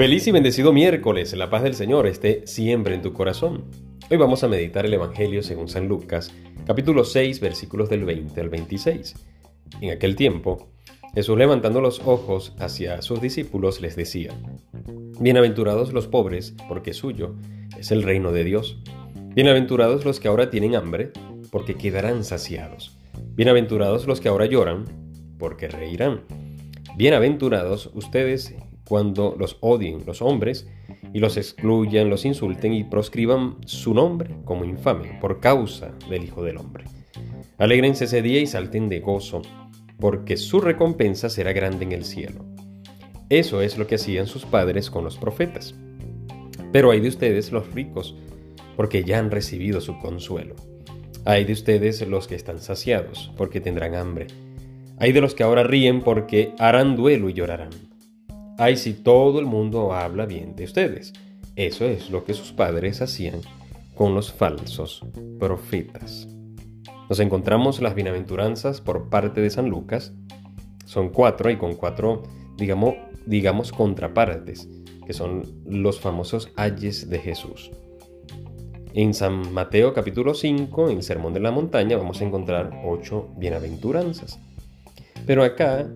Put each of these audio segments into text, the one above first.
Feliz y bendecido miércoles, la paz del Señor esté siempre en tu corazón. Hoy vamos a meditar el Evangelio según San Lucas, capítulo 6, versículos del 20 al 26. En aquel tiempo, Jesús levantando los ojos hacia sus discípulos les decía, Bienaventurados los pobres, porque suyo es el reino de Dios. Bienaventurados los que ahora tienen hambre, porque quedarán saciados. Bienaventurados los que ahora lloran, porque reirán. Bienaventurados ustedes cuando los odien los hombres y los excluyan, los insulten y proscriban su nombre como infame por causa del Hijo del Hombre. Alégrense ese día y salten de gozo, porque su recompensa será grande en el cielo. Eso es lo que hacían sus padres con los profetas. Pero hay de ustedes los ricos, porque ya han recibido su consuelo. Hay de ustedes los que están saciados, porque tendrán hambre. Hay de los que ahora ríen, porque harán duelo y llorarán. Ay, si todo el mundo habla bien de ustedes. Eso es lo que sus padres hacían con los falsos profetas. Nos encontramos las bienaventuranzas por parte de San Lucas. Son cuatro y con cuatro, digamos, digamos contrapartes, que son los famosos ayes de Jesús. En San Mateo capítulo 5, en el Sermón de la Montaña, vamos a encontrar ocho bienaventuranzas. Pero acá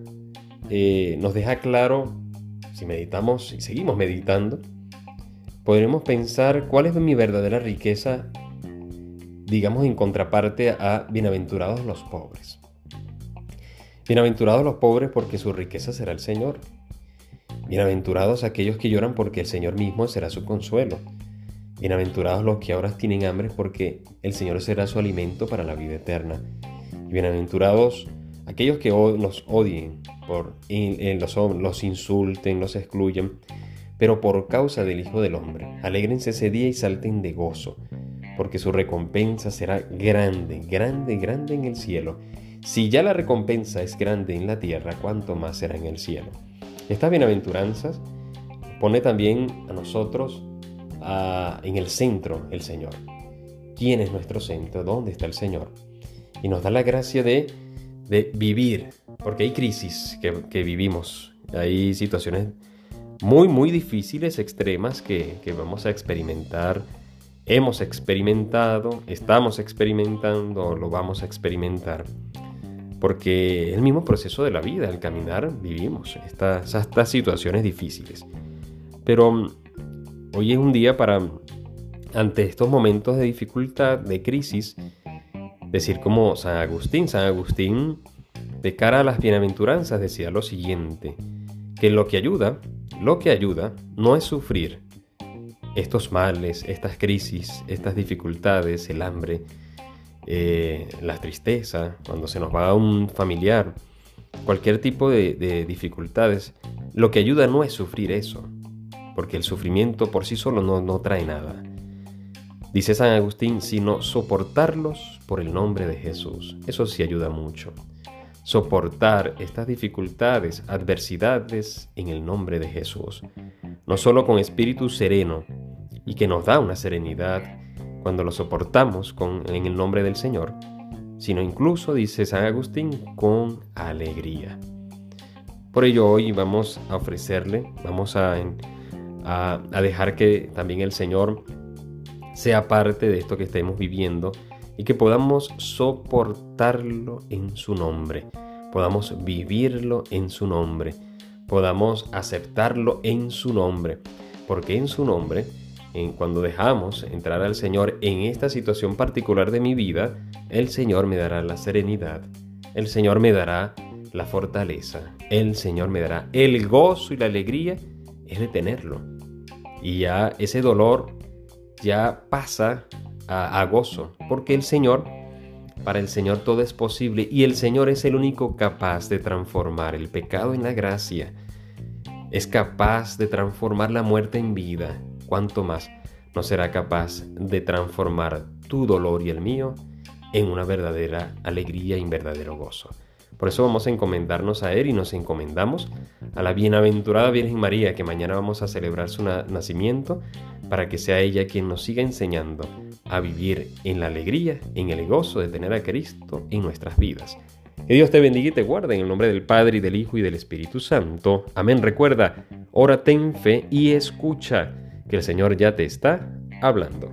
eh, nos deja claro si meditamos y seguimos meditando, podremos pensar cuál es mi verdadera riqueza, digamos en contraparte a bienaventurados los pobres. Bienaventurados los pobres porque su riqueza será el Señor. Bienaventurados aquellos que lloran porque el Señor mismo será su consuelo. Bienaventurados los que ahora tienen hambre porque el Señor será su alimento para la vida eterna. bienaventurados aquellos que nos odien por los, los insulten, los excluyen, pero por causa del Hijo del Hombre. Alégrense ese día y salten de gozo, porque su recompensa será grande, grande, grande en el cielo. Si ya la recompensa es grande en la tierra, cuánto más será en el cielo. Estas bienaventuranzas pone también a nosotros en el centro el Señor. ¿Quién es nuestro centro? ¿Dónde está el Señor? Y nos da la gracia de de vivir, porque hay crisis que, vivimos, hay situaciones muy, muy difíciles, extremas que, vamos a experimentar, hemos experimentado, estamos experimentando, lo vamos a experimentar. Porque el mismo proceso de la vida, al caminar vivimos estas, estas situaciones difíciles. Pero mm, hoy es un día para, ante estos momentos de dificultad, de crisis, decir como San Agustín. San Agustín, de cara a las bienaventuranzas, decía lo siguiente, que lo que ayuda, lo que ayuda no es sufrir estos males, estas crisis, estas dificultades, el hambre, eh, la tristeza, cuando se nos va a un familiar, cualquier tipo de dificultades, lo que ayuda no es sufrir eso, porque el sufrimiento por sí solo no, no trae nada. Dice San Agustín, sino soportarlos por el nombre de Jesús. Eso sí ayuda mucho. Soportar estas dificultades, adversidades en el nombre de Jesús. No solo con espíritu sereno y que nos da una serenidad cuando lo soportamos con, en el nombre del Señor, sino incluso, dice San Agustín, con alegría. Por ello hoy vamos a ofrecerle, vamos a, a, a dejar que también el Señor sea parte de esto que estemos viviendo y que podamos soportarlo en su nombre, podamos vivirlo en su nombre, podamos aceptarlo en su nombre, porque en su nombre, en cuando dejamos entrar al Señor en esta situación particular de mi vida, el Señor me dará la serenidad, el Señor me dará la fortaleza, el Señor me dará el gozo y la alegría es de tenerlo. Y ya ese dolor ya pasa a, gozo, porque el Señor, para el Señor todo es posible y el Señor es el único capaz de transformar el pecado en la gracia. Es capaz de transformar la muerte en vida. ¿Cuánto más no será capaz de transformar tu dolor y el mío en una verdadera alegría y un verdadero gozo? Por eso vamos a encomendarnos a Él y nos encomendamos a la bienaventurada Virgen María, que mañana vamos a celebrar su nacimiento, para que sea ella quien nos siga enseñando a vivir en la alegría, en el gozo de tener a Cristo en nuestras vidas. Que Dios te bendiga y te guarde en el nombre del Padre y del Hijo y del Espíritu Santo. Amén. Recuerda, Ora ten fe y escucha que el Señor ya te está hablando.